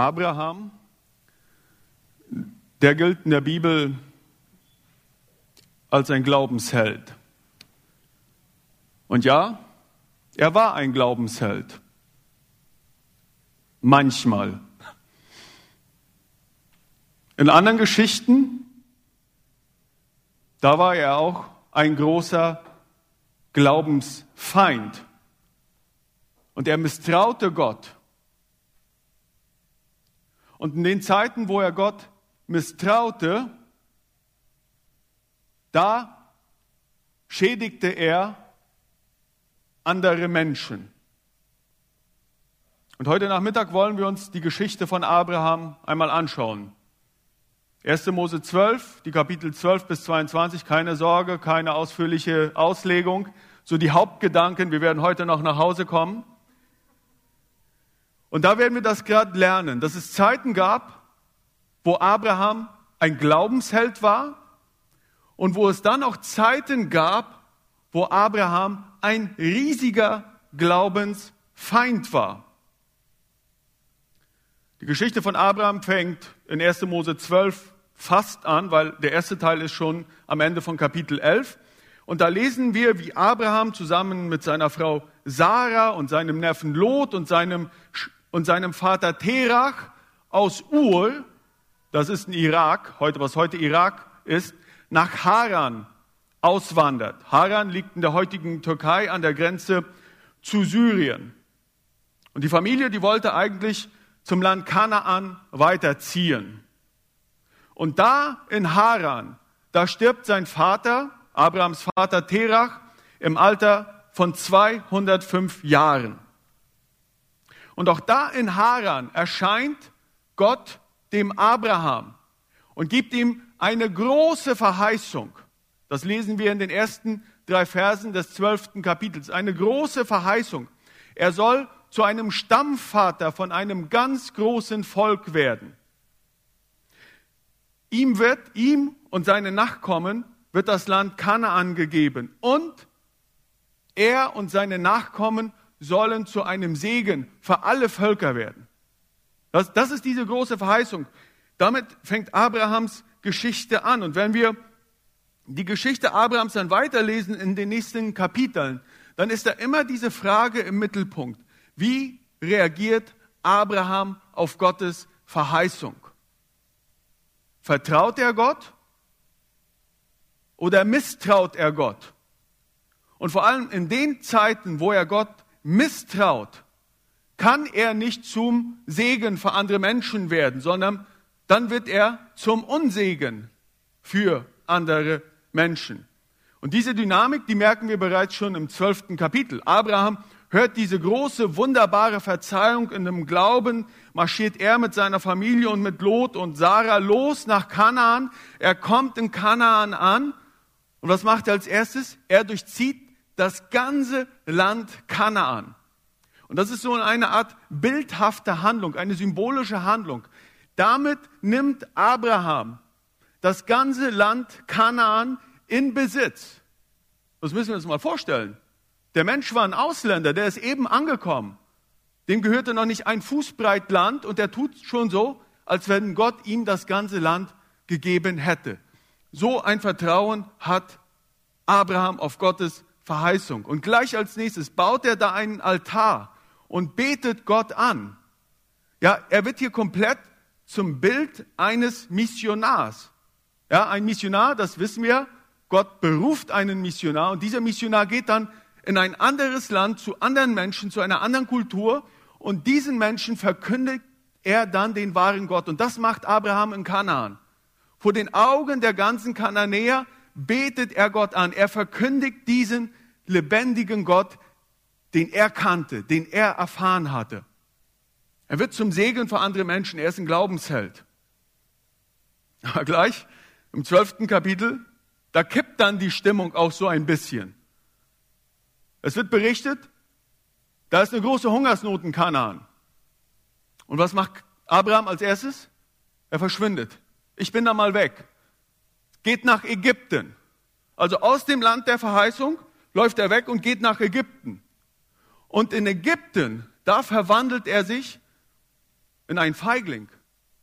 Abraham, der gilt in der Bibel als ein Glaubensheld. Und ja, er war ein Glaubensheld. Manchmal. In anderen Geschichten, da war er auch ein großer Glaubensfeind. Und er misstraute Gott. Und in den Zeiten, wo er Gott misstraute, da schädigte er andere Menschen. Und heute Nachmittag wollen wir uns die Geschichte von Abraham einmal anschauen. 1. Mose 12, die Kapitel 12 bis 22, keine Sorge, keine ausführliche Auslegung, so die Hauptgedanken, wir werden heute noch nach Hause kommen. Und da werden wir das gerade lernen, dass es Zeiten gab, wo Abraham ein Glaubensheld war und wo es dann auch Zeiten gab, wo Abraham ein riesiger Glaubensfeind war. Die Geschichte von Abraham fängt in 1. Mose 12 fast an, weil der erste Teil ist schon am Ende von Kapitel 11. Und da lesen wir, wie Abraham zusammen mit seiner Frau Sarah und seinem Neffen Lot und seinem, und seinem Vater Terach aus Ur, das ist in Irak, heute, was heute Irak ist, nach Haran auswandert. Haran liegt in der heutigen Türkei an der Grenze zu Syrien. Und die Familie, die wollte eigentlich zum Land Kanaan weiterziehen. Und da in Haran, da stirbt sein Vater, Abrahams Vater Terach, im Alter von 205 Jahren. Und auch da in Haran erscheint Gott dem Abraham und gibt ihm eine große Verheißung. Das lesen wir in den ersten drei Versen des zwölften Kapitels. Eine große Verheißung. Er soll zu einem Stammvater von einem ganz großen Volk werden. Ihm wird, ihm und seine Nachkommen wird das Land Kanaan gegeben und er und seine Nachkommen sollen zu einem Segen für alle Völker werden. Das, das ist diese große Verheißung. Damit fängt Abrahams Geschichte an. Und wenn wir die Geschichte Abrahams dann weiterlesen in den nächsten Kapiteln, dann ist da immer diese Frage im Mittelpunkt. Wie reagiert Abraham auf Gottes Verheißung? Vertraut er Gott oder misstraut er Gott? Und vor allem in den Zeiten, wo er Gott misstraut, kann er nicht zum Segen für andere Menschen werden, sondern dann wird er zum Unsegen für andere Menschen. Und diese Dynamik, die merken wir bereits schon im zwölften Kapitel. Abraham hört diese große, wunderbare Verzeihung in dem Glauben, marschiert er mit seiner Familie und mit Lot und Sarah los nach Kanaan. Er kommt in Kanaan an. Und was macht er als erstes? Er durchzieht das ganze Land Kanaan. Und das ist so eine Art bildhafte Handlung, eine symbolische Handlung. Damit nimmt Abraham das ganze Land Kanaan in Besitz. Das müssen wir uns mal vorstellen. Der Mensch war ein Ausländer, der ist eben angekommen. Dem gehörte noch nicht ein Fußbreit Land und der tut schon so, als wenn Gott ihm das ganze Land gegeben hätte. So ein Vertrauen hat Abraham auf Gottes Verheißung. Und gleich als nächstes baut er da einen Altar und betet Gott an. Ja, er wird hier komplett zum Bild eines Missionars. Ja, ein Missionar, das wissen wir, Gott beruft einen Missionar und dieser Missionar geht dann in ein anderes Land zu anderen Menschen, zu einer anderen Kultur und diesen Menschen verkündigt er dann den wahren Gott. Und das macht Abraham in Kanaan. Vor den Augen der ganzen Kananäer betet er Gott an. Er verkündigt diesen lebendigen Gott, den er kannte, den er erfahren hatte. Er wird zum Segen für andere Menschen. Er ist ein Glaubensheld. Aber gleich im zwölften Kapitel, da kippt dann die Stimmung auch so ein bisschen. Es wird berichtet, da ist eine große Hungersnot in Kanaan. Und was macht Abraham als erstes? Er verschwindet. Ich bin da mal weg. Geht nach Ägypten. Also aus dem Land der Verheißung läuft er weg und geht nach Ägypten. Und in Ägypten, da verwandelt er sich in einen Feigling,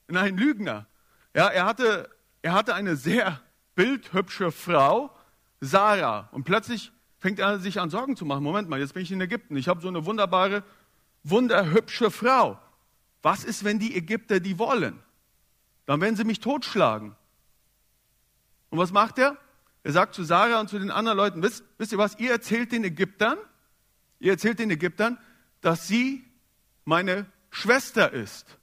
in einen Lügner. Ja, er hatte, er hatte eine sehr bildhübsche Frau, Sarah. Und plötzlich fängt er sich an, Sorgen zu machen. Moment mal, jetzt bin ich in Ägypten. Ich habe so eine wunderbare, wunderhübsche Frau. Was ist, wenn die Ägypter die wollen? Dann werden sie mich totschlagen. Und was macht er? Er sagt zu Sarah und zu den anderen Leuten, wisst, wisst ihr was, ihr erzählt den Ägyptern, ihr erzählt den Ägyptern, dass sie meine Schwester ist.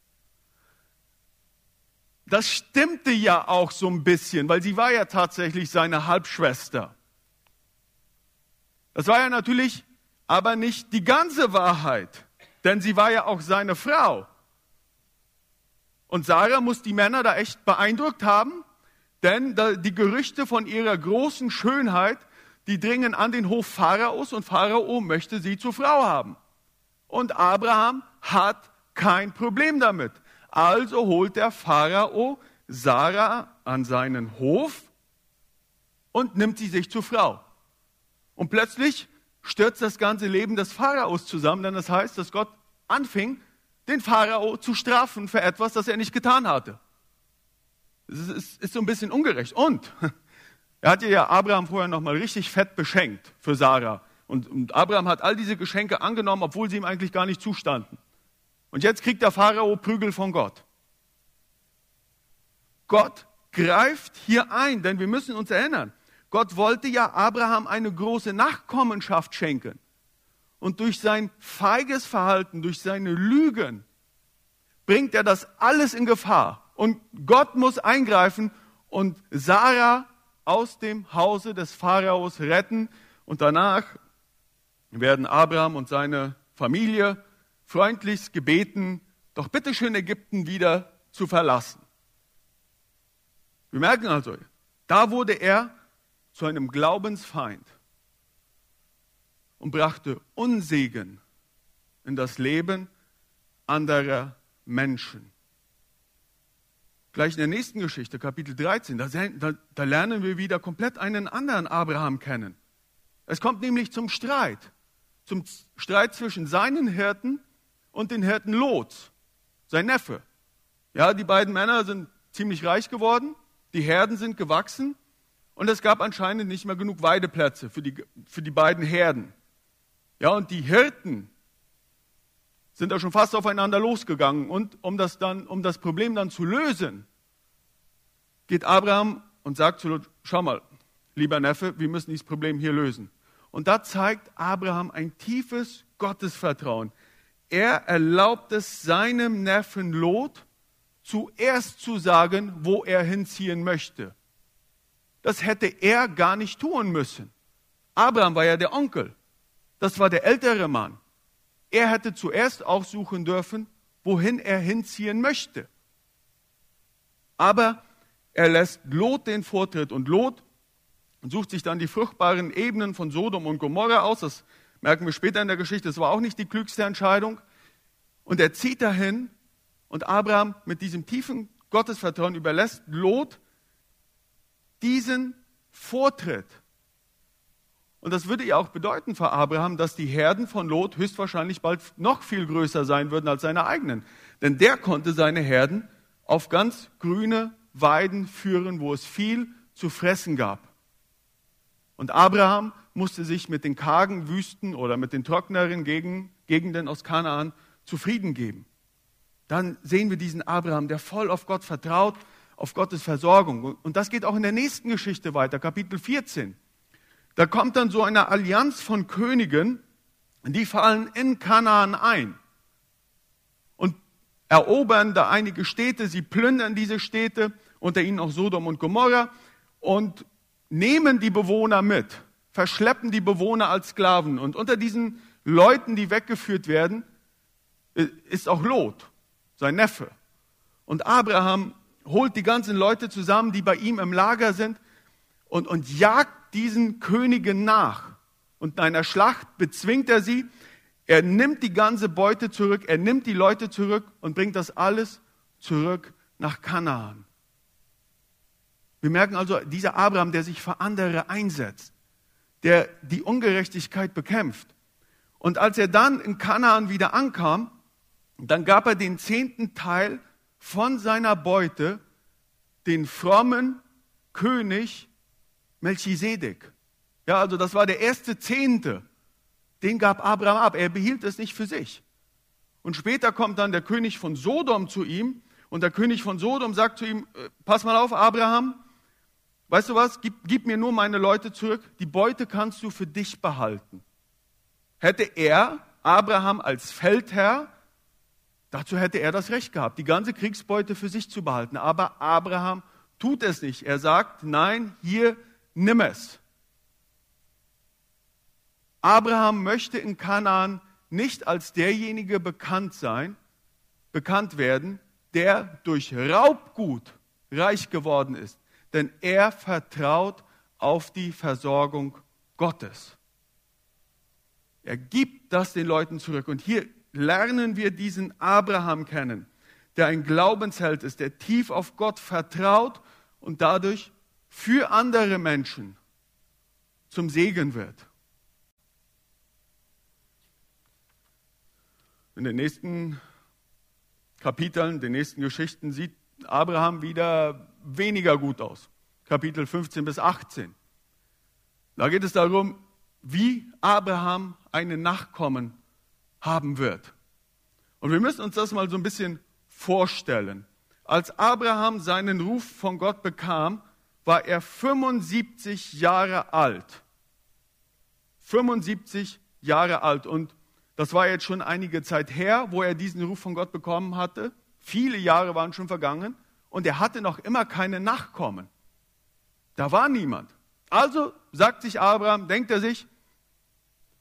Das stimmte ja auch so ein bisschen, weil sie war ja tatsächlich seine Halbschwester. Das war ja natürlich aber nicht die ganze Wahrheit, denn sie war ja auch seine Frau. Und Sarah muss die Männer da echt beeindruckt haben, denn die Gerüchte von ihrer großen Schönheit, die dringen an den Hof Pharaos und Pharao möchte sie zur Frau haben. Und Abraham hat kein Problem damit. Also holt der Pharao Sarah an seinen Hof und nimmt sie sich zur Frau. Und plötzlich stürzt das ganze Leben des Pharaos zusammen, denn das heißt, dass Gott anfing, den Pharao zu strafen für etwas, das er nicht getan hatte. Es ist, ist so ein bisschen ungerecht. Und er hat ja Abraham vorher nochmal richtig fett beschenkt für Sarah. Und, und Abraham hat all diese Geschenke angenommen, obwohl sie ihm eigentlich gar nicht zustanden. Und jetzt kriegt der Pharao Prügel von Gott. Gott greift hier ein, denn wir müssen uns erinnern, Gott wollte ja Abraham eine große Nachkommenschaft schenken. Und durch sein feiges Verhalten, durch seine Lügen, bringt er das alles in Gefahr. Und Gott muss eingreifen und Sarah aus dem Hause des Pharaos retten. Und danach werden Abraham und seine Familie freundlichst gebeten, doch bitte schön Ägypten wieder zu verlassen. Wir merken also, da wurde er zu einem Glaubensfeind und brachte Unsegen in das Leben anderer Menschen. Gleich in der nächsten Geschichte, Kapitel 13, da, da, da, lernen wir wieder komplett einen anderen Abraham kennen. Es kommt nämlich zum Streit, zum Streit zwischen seinen Hirten und den Hirten Lots, sein Neffe. Ja, die beiden Männer sind ziemlich reich geworden, die Herden sind gewachsen und es gab anscheinend nicht mehr genug Weideplätze für die, für die beiden Herden. Ja, und die Hirten sind da schon fast aufeinander losgegangen. Und um das, dann, um das Problem dann zu lösen, geht Abraham und sagt zu Lot, schau mal, lieber Neffe, wir müssen dieses Problem hier lösen. Und da zeigt Abraham ein tiefes Gottesvertrauen. Er erlaubt es seinem Neffen Lot, zuerst zu sagen, wo er hinziehen möchte. Das hätte er gar nicht tun müssen. Abraham war ja der Onkel. Das war der ältere Mann. Er hätte zuerst aussuchen dürfen, wohin er hinziehen möchte. Aber er lässt Lot den Vortritt und Lot sucht sich dann die fruchtbaren Ebenen von Sodom und Gomorra aus. Das merken wir später in der Geschichte. Das war auch nicht die klügste Entscheidung. Und er zieht dahin und Abraham mit diesem tiefen Gottesvertrauen überlässt Lot diesen Vortritt. Und das würde ja auch bedeuten für Abraham, dass die Herden von Lot höchstwahrscheinlich bald noch viel größer sein würden als seine eigenen. Denn der konnte seine Herden auf ganz grüne Weiden führen, wo es viel zu fressen gab. Und Abraham musste sich mit den kargen Wüsten oder mit den trockneren Gegenden aus Kanaan zufrieden geben. Dann sehen wir diesen Abraham, der voll auf Gott vertraut auf Gottes Versorgung. Und das geht auch in der nächsten Geschichte weiter, Kapitel 14. Da kommt dann so eine Allianz von Königen, die fallen in Kanaan ein und erobern da einige Städte, sie plündern diese Städte, unter ihnen auch Sodom und Gomorra und nehmen die Bewohner mit, verschleppen die Bewohner als Sklaven. Und unter diesen Leuten, die weggeführt werden, ist auch Lot, sein Neffe. Und Abraham holt die ganzen Leute zusammen, die bei ihm im Lager sind und, und jagt diesen Königen nach. Und in einer Schlacht bezwingt er sie. Er nimmt die ganze Beute zurück, er nimmt die Leute zurück und bringt das alles zurück nach Kanaan. Wir merken also, dieser Abraham, der sich für andere einsetzt, der die Ungerechtigkeit bekämpft. Und als er dann in Kanaan wieder ankam, dann gab er den zehnten Teil von seiner Beute den frommen König Melchisedek. Ja, also das war der erste Zehnte. Den gab Abraham ab. Er behielt es nicht für sich. Und später kommt dann der König von Sodom zu ihm und der König von Sodom sagt zu ihm, äh, pass mal auf, Abraham, weißt du was, gib, gib mir nur meine Leute zurück, die Beute kannst du für dich behalten. Hätte er, Abraham als Feldherr, dazu hätte er das Recht gehabt, die ganze Kriegsbeute für sich zu behalten. Aber Abraham tut es nicht. Er sagt, nein, hier, nimm es. Abraham möchte in Kanaan nicht als derjenige bekannt sein, bekannt werden, der durch Raubgut reich geworden ist, denn er vertraut auf die Versorgung Gottes. Er gibt das den Leuten zurück. Und hier lernen wir diesen Abraham kennen, der ein Glaubensheld ist, der tief auf Gott vertraut und dadurch für andere Menschen zum Segen wird. In den nächsten Kapiteln, den nächsten Geschichten sieht Abraham wieder weniger gut aus. Kapitel 15 bis 18. Da geht es darum, wie Abraham einen Nachkommen haben wird. Und wir müssen uns das mal so ein bisschen vorstellen. Als Abraham seinen Ruf von Gott bekam, war er 75 Jahre alt. 75 Jahre alt. Und das war jetzt schon einige Zeit her, wo er diesen Ruf von Gott bekommen hatte. Viele Jahre waren schon vergangen und er hatte noch immer keine Nachkommen. Da war niemand. Also sagt sich Abraham, denkt er sich,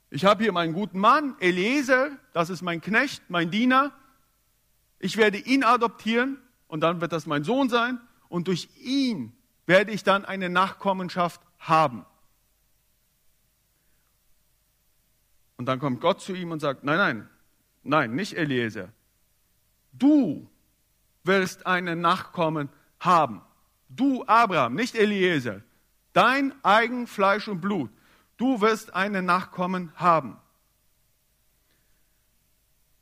ich habe hier meinen guten Mann, Eliezer, das ist mein Knecht, mein Diener. Ich werde ihn adoptieren und dann wird das mein Sohn sein und durch ihn werde ich dann eine Nachkommenschaft haben. Und dann kommt Gott zu ihm und sagt, nein, nein, nein, nicht Eliezer. Du wirst einen Nachkommen haben. Du, Abraham, nicht Eliezer. Dein eigen Fleisch und Blut. Du wirst einen Nachkommen haben.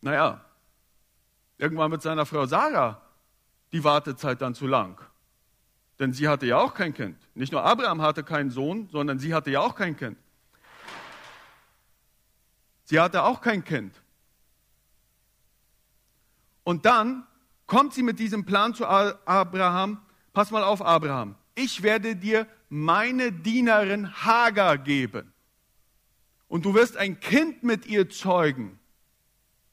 Naja, irgendwann mit seiner Frau Sarah die Wartezeit dann zu lang. Denn sie hatte ja auch kein Kind. Nicht nur Abraham hatte keinen Sohn, sondern sie hatte ja auch kein Kind. Sie hatte auch kein Kind. Und dann kommt sie mit diesem Plan zu Abraham. Pass mal auf, Abraham. Ich werde dir meine Dienerin Hagar geben. Und du wirst ein Kind mit ihr zeugen.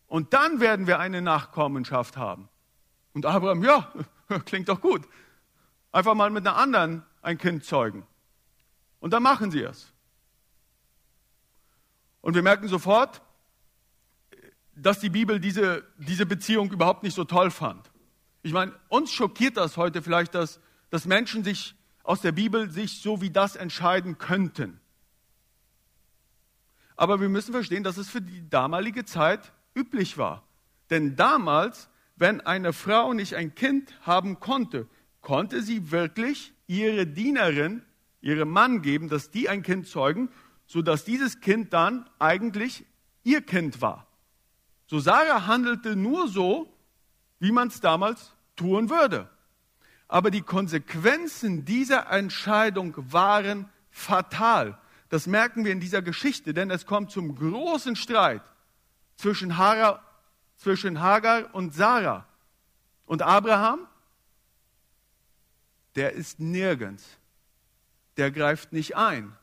Und dann werden wir eine Nachkommenschaft haben. Und Abraham, ja, klingt doch gut. Einfach mal mit einer anderen ein Kind zeugen. Und dann machen sie es. Und wir merken sofort, dass die Bibel diese, diese Beziehung überhaupt nicht so toll fand. Ich meine, uns schockiert das heute vielleicht, dass, dass Menschen sich aus der Bibel sich so wie das entscheiden könnten. Aber wir müssen verstehen, dass es für die damalige Zeit üblich war. Denn damals, wenn eine Frau nicht ein Kind haben konnte, konnte sie wirklich ihre Dienerin, ihrem Mann geben, dass die ein Kind zeugen, sodass dieses Kind dann eigentlich ihr Kind war. So Sarah handelte nur so, wie man es damals tun würde. Aber die Konsequenzen dieser Entscheidung waren fatal. Das merken wir in dieser Geschichte, denn es kommt zum großen Streit zwischen Hagar, und Sarah. Und Abraham, der ist nirgends. Der greift nicht ein.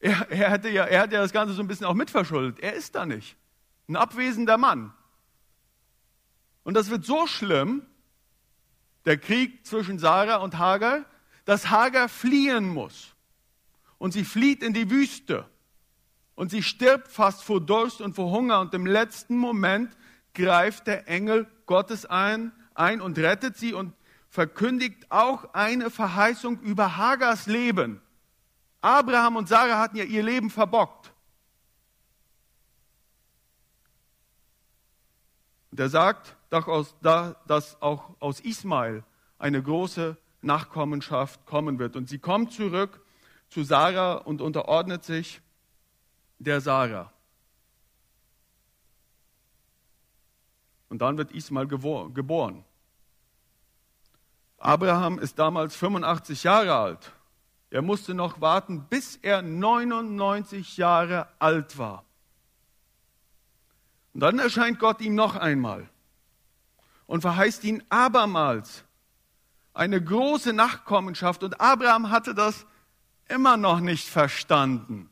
Er, er, hatte ja, er hat ja das Ganze so ein bisschen auch mitverschuldet. Er ist da nicht. Ein abwesender Mann. Und das wird so schlimm, der Krieg zwischen Sarah und Hagar, dass Hagar fliehen muss. Und sie flieht in die Wüste. Und sie stirbt fast vor Durst und vor Hunger. Und im letzten Moment greift der Engel Gottes ein, ein und rettet sie und verkündigt auch eine Verheißung über Hagars Leben. Abraham und Sarah hatten ja ihr Leben verbockt. Und er sagt, dass auch aus Ismael eine große Nachkommenschaft kommen wird. Und sie kommt zurück zu Sarah und unterordnet sich der Sarah. Und dann wird Ismael geboren. Abraham ist damals 85 Jahre alt. Er musste noch warten, bis er 99 Jahre alt war. Und dann erscheint Gott ihm noch einmal und verheißt ihn abermals eine große Nachkommenschaft. Und Abraham hatte das immer noch nicht verstanden.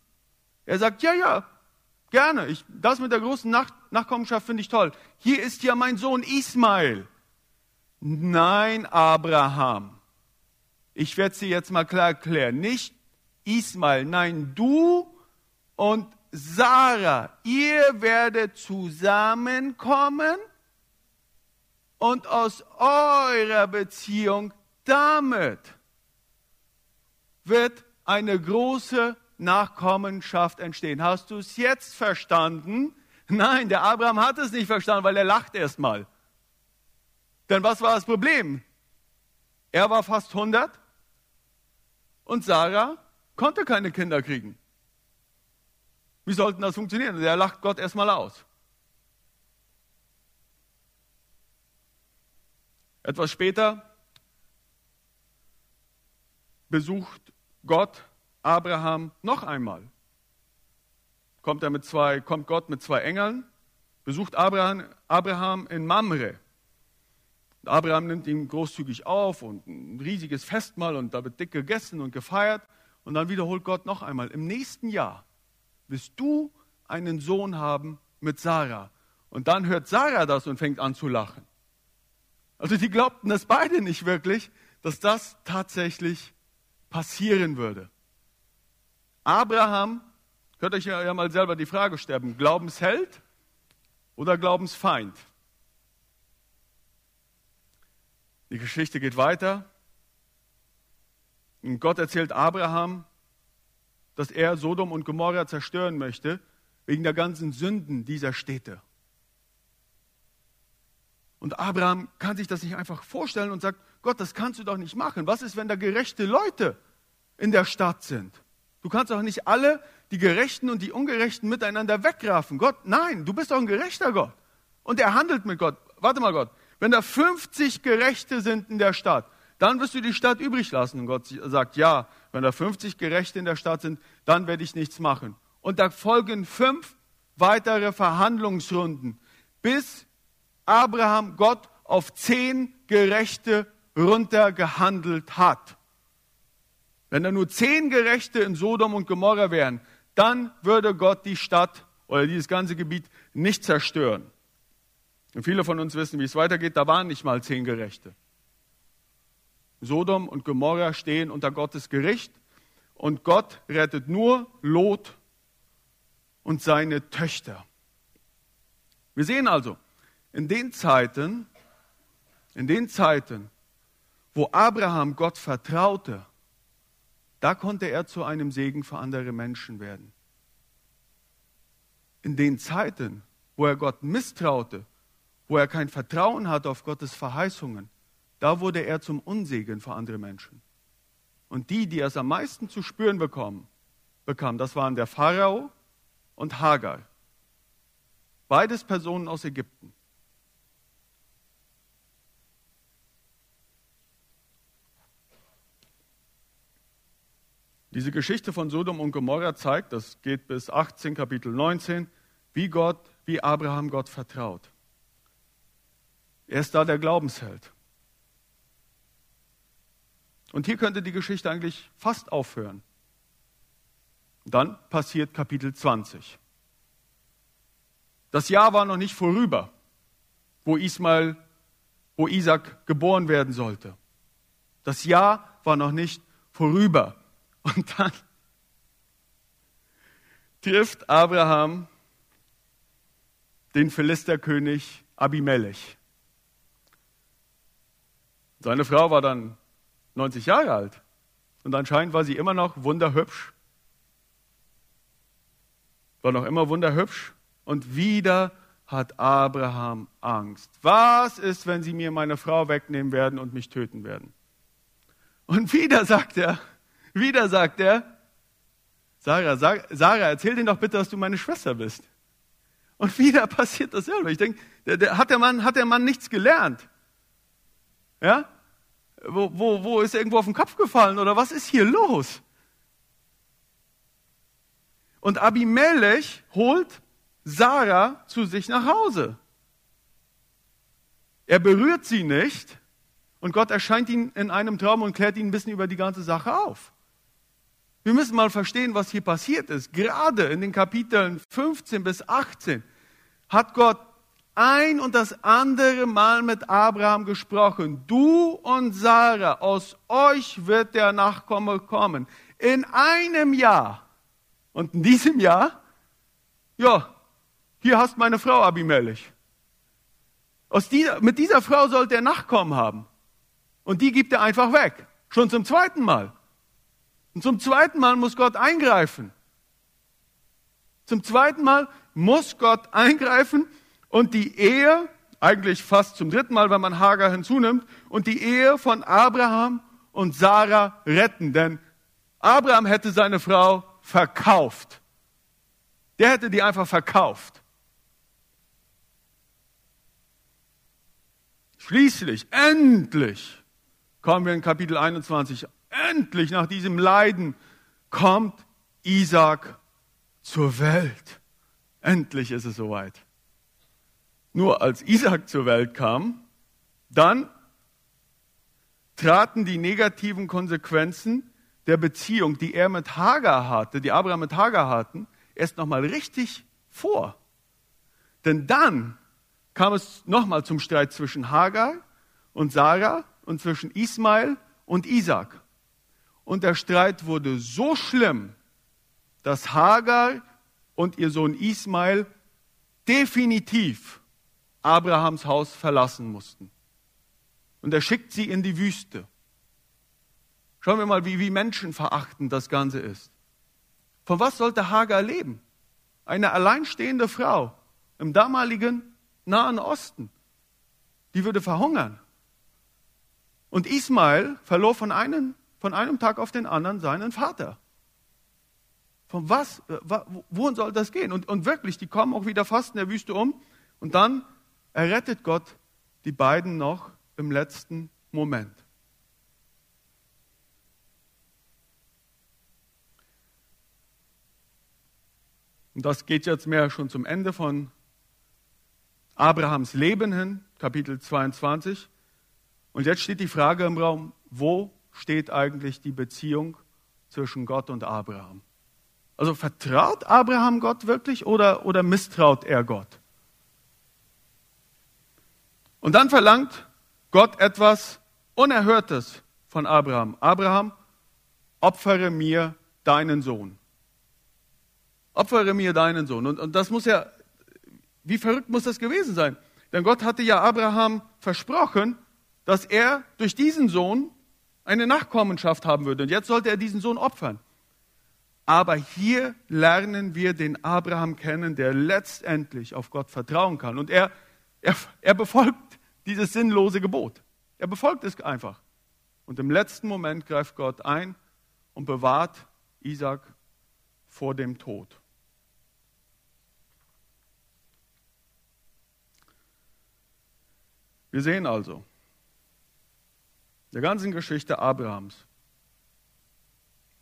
Er sagt, ja, ja, gerne, ich, das mit der großen Nach Nachkommenschaft finde ich toll. Hier ist ja mein Sohn Ismael. Nein, Abraham. Ich werde sie jetzt mal klar erklären. Nicht Ismael, nein, du und Sarah, ihr werdet zusammenkommen und aus eurer Beziehung damit wird eine große Nachkommenschaft entstehen. Hast du es jetzt verstanden? Nein, der Abraham hat es nicht verstanden, weil er lacht erstmal. Denn was war das Problem? Er war fast 100 und Sarah konnte keine Kinder kriegen. Wie sollten das funktionieren? Der lacht Gott erstmal aus. Etwas später besucht Gott Abraham noch einmal. Kommt, er mit zwei, kommt Gott mit zwei Engeln, besucht Abraham, Abraham in Mamre. Abraham nimmt ihn großzügig auf und ein riesiges Festmahl und da wird dick gegessen und gefeiert. Und dann wiederholt Gott noch einmal, im nächsten Jahr wirst du einen Sohn haben mit Sarah. Und dann hört Sarah das und fängt an zu lachen. Also die glaubten das beide nicht wirklich, dass das tatsächlich passieren würde. Abraham, könnt euch ja mal selber die Frage stellen, Glaubensheld oder Glaubensfeind? Die Geschichte geht weiter. Und Gott erzählt Abraham, dass er Sodom und Gomorra zerstören möchte, wegen der ganzen Sünden dieser Städte. Und Abraham kann sich das nicht einfach vorstellen und sagt, Gott, das kannst du doch nicht machen. Was ist, wenn da gerechte Leute in der Stadt sind? Du kannst doch nicht alle, die Gerechten und die Ungerechten miteinander wegraffen. Gott, nein, du bist doch ein gerechter Gott. Und er handelt mit Gott. Warte mal, Gott, wenn da 50 Gerechte sind in der Stadt, dann wirst du die Stadt übrig lassen. Und Gott sagt, ja, wenn da 50 Gerechte in der Stadt sind, dann werde ich nichts machen. Und da folgen fünf weitere Verhandlungsrunden, bis Abraham Gott auf zehn Gerechte runtergehandelt hat. Wenn da nur zehn Gerechte in Sodom und Gomorra wären, dann würde Gott die Stadt oder dieses ganze Gebiet nicht zerstören. Und viele von uns wissen, wie es weitergeht. Da waren nicht mal zehn Gerechte. Sodom und Gomorra stehen unter Gottes Gericht und Gott rettet nur Lot und seine Töchter. Wir sehen also, in den Zeiten, in den Zeiten, wo Abraham Gott vertraute, da konnte er zu einem Segen für andere Menschen werden. In den Zeiten, wo er Gott misstraute, wo er kein Vertrauen hat auf Gottes Verheißungen, da wurde er zum Unsegen für andere Menschen. Und die, die es am meisten zu spüren bekommen, bekam, das waren der Pharao und Hagar. Beides Personen aus Ägypten. Diese Geschichte von Sodom und Gomorra zeigt, das geht bis 18 Kapitel 19, wie Gott, wie Abraham Gott vertraut. Er ist da der Glaubensheld. Und hier könnte die Geschichte eigentlich fast aufhören. Dann passiert Kapitel 20. Das Jahr war noch nicht vorüber, wo Ismael, wo Isaac geboren werden sollte. Das Jahr war noch nicht vorüber. Und dann trifft Abraham den Philisterkönig Abimelech. Seine Frau war dann 90 Jahre alt und anscheinend war sie immer noch wunderhübsch. War noch immer wunderhübsch und wieder hat Abraham Angst. Was ist, wenn sie mir meine Frau wegnehmen werden und mich töten werden? Und wieder sagt er, wieder sagt er, Sarah, sag, Sarah, erzähl denen doch bitte, dass du meine Schwester bist. Und wieder passiert das selber. Ich denke, der, der, hat, der Mann, hat der Mann nichts gelernt? Ja? Wo, wo, wo ist irgendwo auf den Kopf gefallen oder was ist hier los? Und Abimelech holt Sarah zu sich nach Hause. Er berührt sie nicht und Gott erscheint ihm in einem Traum und klärt ihn ein bisschen über die ganze Sache auf. Wir müssen mal verstehen, was hier passiert ist. Gerade in den Kapiteln 15 bis 18 hat Gott ein und das andere Mal mit Abraham gesprochen. Du und Sarah, aus euch wird der Nachkomme kommen. In einem Jahr. Und in diesem Jahr, ja, hier hast meine Frau Abimelech. Dieser, mit dieser Frau sollte er Nachkommen haben. Und die gibt er einfach weg. Schon zum zweiten Mal. Und zum zweiten Mal muss Gott eingreifen. Zum zweiten Mal muss Gott eingreifen und die Ehe, eigentlich fast zum dritten Mal, wenn man Hagar hinzunimmt, und die Ehe von Abraham und Sarah retten. Denn Abraham hätte seine Frau verkauft. Der hätte die einfach verkauft. Schließlich, endlich, kommen wir in Kapitel 21, endlich nach diesem Leiden kommt Isaac zur Welt. Endlich ist es soweit. Nur als Isaac zur Welt kam, dann traten die negativen Konsequenzen der Beziehung, die er mit Hagar hatte, die Abraham mit Hagar hatten, erst nochmal richtig vor. Denn dann kam es nochmal zum Streit zwischen Hagar und Sarah und zwischen Ismael und Isaac. Und der Streit wurde so schlimm, dass Hagar und ihr Sohn Ismael definitiv Abrahams Haus verlassen mussten. Und er schickt sie in die Wüste. Schauen wir mal, wie, wie menschenverachtend das Ganze ist. Von was sollte Hagar leben? Eine alleinstehende Frau im damaligen Nahen Osten. Die würde verhungern. Und Ismael verlor von einem, von einem Tag auf den anderen seinen Vater. Von was, wohin soll das gehen? Und, und wirklich, die kommen auch wieder fast in der Wüste um. Und dann errettet Gott die beiden noch im letzten Moment. Und das geht jetzt mehr schon zum Ende von Abrahams Leben hin, Kapitel 22. Und jetzt steht die Frage im Raum, wo steht eigentlich die Beziehung zwischen Gott und Abraham? Also vertraut Abraham Gott wirklich oder, oder misstraut er Gott? Und dann verlangt Gott etwas Unerhörtes von Abraham. Abraham, opfere mir deinen Sohn. Opfere mir deinen Sohn. Und, und das muss ja, wie verrückt muss das gewesen sein? Denn Gott hatte ja Abraham versprochen, dass er durch diesen Sohn eine Nachkommenschaft haben würde. Und jetzt sollte er diesen Sohn opfern. Aber hier lernen wir den Abraham kennen, der letztendlich auf Gott vertrauen kann. Und er, er, er befolgt dieses sinnlose Gebot. Er befolgt es einfach. Und im letzten Moment greift Gott ein und bewahrt Isaac vor dem Tod. Wir sehen also, der ganzen Geschichte Abrahams,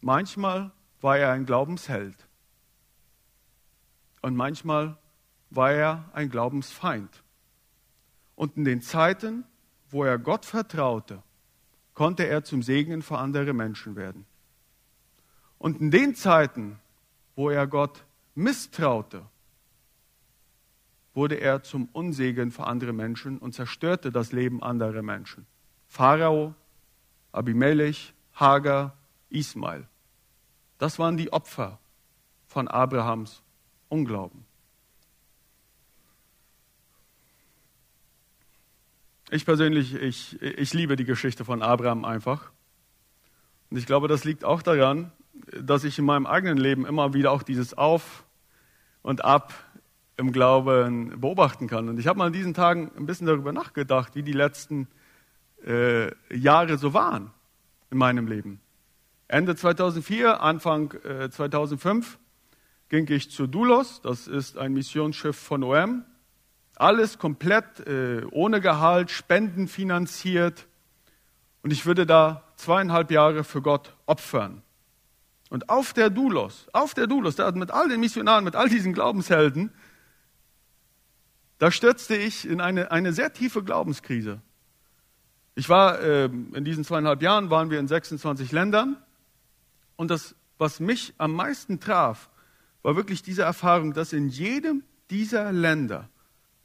manchmal war er ein Glaubensheld und manchmal war er ein Glaubensfeind. Und in den Zeiten, wo er Gott vertraute, konnte er zum Segen für andere Menschen werden. Und in den Zeiten, wo er Gott misstraute, wurde er zum Unsegen für andere Menschen und zerstörte das Leben anderer Menschen. Pharao, Abimelech, Hagar, Ismael. Das waren die Opfer von Abrahams Unglauben. Ich persönlich, ich, ich liebe die Geschichte von Abraham einfach. Und ich glaube, das liegt auch daran, dass ich in meinem eigenen Leben immer wieder auch dieses Auf und Ab im Glauben beobachten kann. Und ich habe mal in diesen Tagen ein bisschen darüber nachgedacht, wie die letzten äh, Jahre so waren in meinem Leben. Ende 2004, Anfang äh, 2005 ging ich zu Dulos, das ist ein Missionsschiff von OM, Alles komplett äh, ohne Gehalt, Spenden finanziert. Und ich würde da zweieinhalb Jahre für Gott opfern. Und auf der Dulos, auf der Dulos, da mit all den Missionaren, mit all diesen Glaubenshelden, da stürzte ich in eine, eine sehr tiefe Glaubenskrise. Ich war, äh, in diesen zweieinhalb Jahren waren wir in 26 Ländern. Und das, was mich am meisten traf, war wirklich diese Erfahrung, dass in jedem dieser Länder,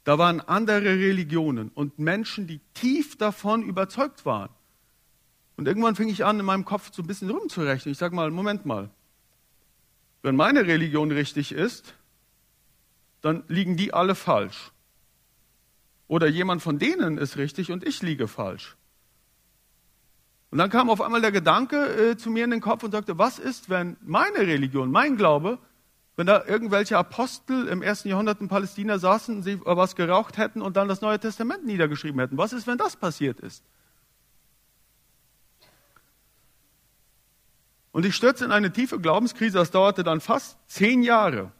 da waren andere Religionen und Menschen, die tief davon überzeugt waren. Und irgendwann fing ich an, in meinem Kopf so ein bisschen rumzurechnen. Ich sage mal, Moment mal, wenn meine Religion richtig ist, dann liegen die alle falsch. Oder jemand von denen ist richtig und ich liege falsch. Und dann kam auf einmal der Gedanke äh, zu mir in den Kopf und sagte, was ist, wenn meine Religion, mein Glaube, wenn da irgendwelche Apostel im ersten Jahrhundert in Palästina saßen, sie was geraucht hätten und dann das Neue Testament niedergeschrieben hätten. Was ist, wenn das passiert ist? Und ich stürzte in eine tiefe Glaubenskrise, das dauerte dann fast zehn Jahre,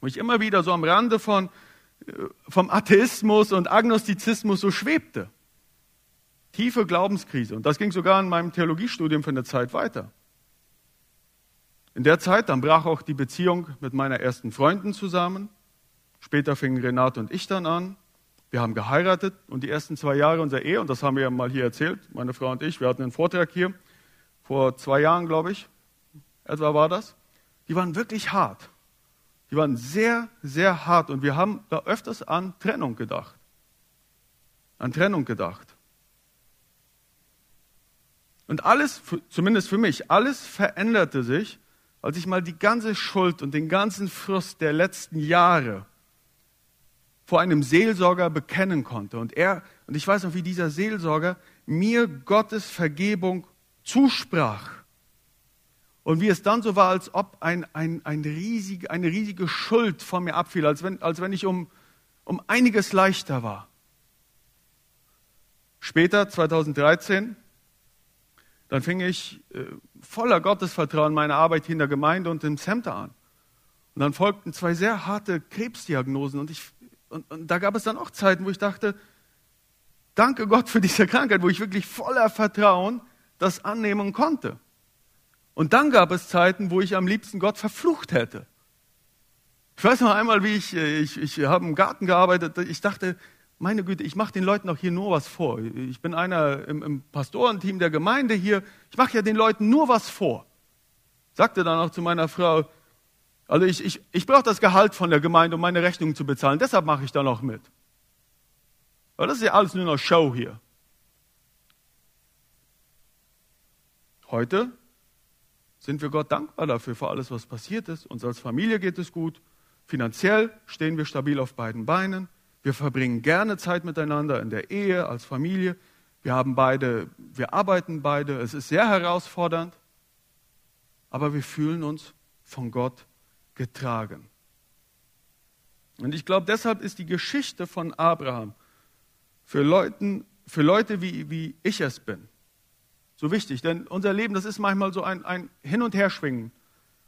wo ich immer wieder so am Rande von, äh, vom Atheismus und Agnostizismus so schwebte. Tiefe Glaubenskrise. Und das ging sogar in meinem Theologiestudium für eine Zeit weiter. In der Zeit, dann brach auch die Beziehung mit meiner ersten Freundin zusammen. Später fingen Renate und ich dann an. Wir haben geheiratet und die ersten zwei Jahre unserer Ehe, und das haben wir ja mal hier erzählt, meine Frau und ich, wir hatten einen Vortrag hier, vor zwei Jahren, glaube ich, etwa war das, die waren wirklich hart. Die waren sehr, sehr hart und wir haben da öfters an Trennung gedacht. An Trennung gedacht. Und alles, zumindest für mich, alles veränderte sich, als ich mal die ganze Schuld und den ganzen Frust der letzten Jahre vor einem Seelsorger bekennen konnte. Und er, und ich weiß noch, wie dieser Seelsorger mir Gottes Vergebung zusprach. Und wie es dann so war, als ob ein, ein, ein riesig, eine riesige Schuld von mir abfiel, als wenn, als wenn ich um, um einiges leichter war. Später, 2013, dann fing ich äh, voller Gottesvertrauen meine Arbeit in der Gemeinde und im Center an. Und dann folgten zwei sehr harte Krebsdiagnosen. Und, ich, und, und da gab es dann auch Zeiten, wo ich dachte, danke Gott für diese Krankheit, wo ich wirklich voller Vertrauen das annehmen konnte. Und dann gab es Zeiten, wo ich am liebsten Gott verflucht hätte. Ich weiß noch einmal, wie ich, äh, ich, ich habe im Garten gearbeitet, ich dachte, meine Güte, ich mache den Leuten auch hier nur was vor. Ich bin einer im, im Pastorenteam der Gemeinde hier, ich mache ja den Leuten nur was vor. Sagte dann auch zu meiner Frau, also ich, ich, ich brauche das Gehalt von der Gemeinde, um meine Rechnungen zu bezahlen, deshalb mache ich da noch mit. Aber das ist ja alles nur noch Show hier. Heute sind wir Gott dankbar dafür, für alles, was passiert ist. Uns als Familie geht es gut. Finanziell stehen wir stabil auf beiden Beinen. Wir verbringen gerne Zeit miteinander in der Ehe, als Familie. Wir haben beide, wir arbeiten beide. Es ist sehr herausfordernd. Aber wir fühlen uns von Gott getragen. Und ich glaube, deshalb ist die Geschichte von Abraham für, Leuten, für Leute, wie, wie ich es bin, so wichtig, denn unser Leben, das ist manchmal so ein, ein Hin- und Herschwingen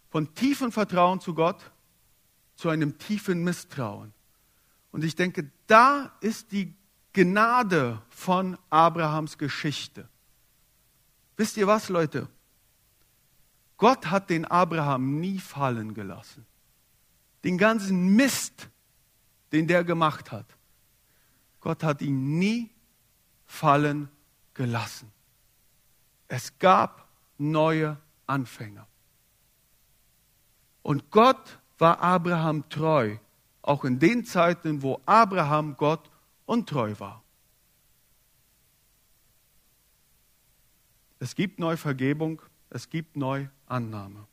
von tiefem Vertrauen zu Gott zu einem tiefen Misstrauen. Und ich denke, da ist die Gnade von Abrahams Geschichte. Wisst ihr was, Leute? Gott hat den Abraham nie fallen gelassen. Den ganzen Mist, den der gemacht hat. Gott hat ihn nie fallen gelassen. Es gab neue Anfänger. Und Gott war Abraham treu, auch in den Zeiten, wo Abraham Gott untreu war. Es gibt Neuvergebung, es gibt Neuannahme.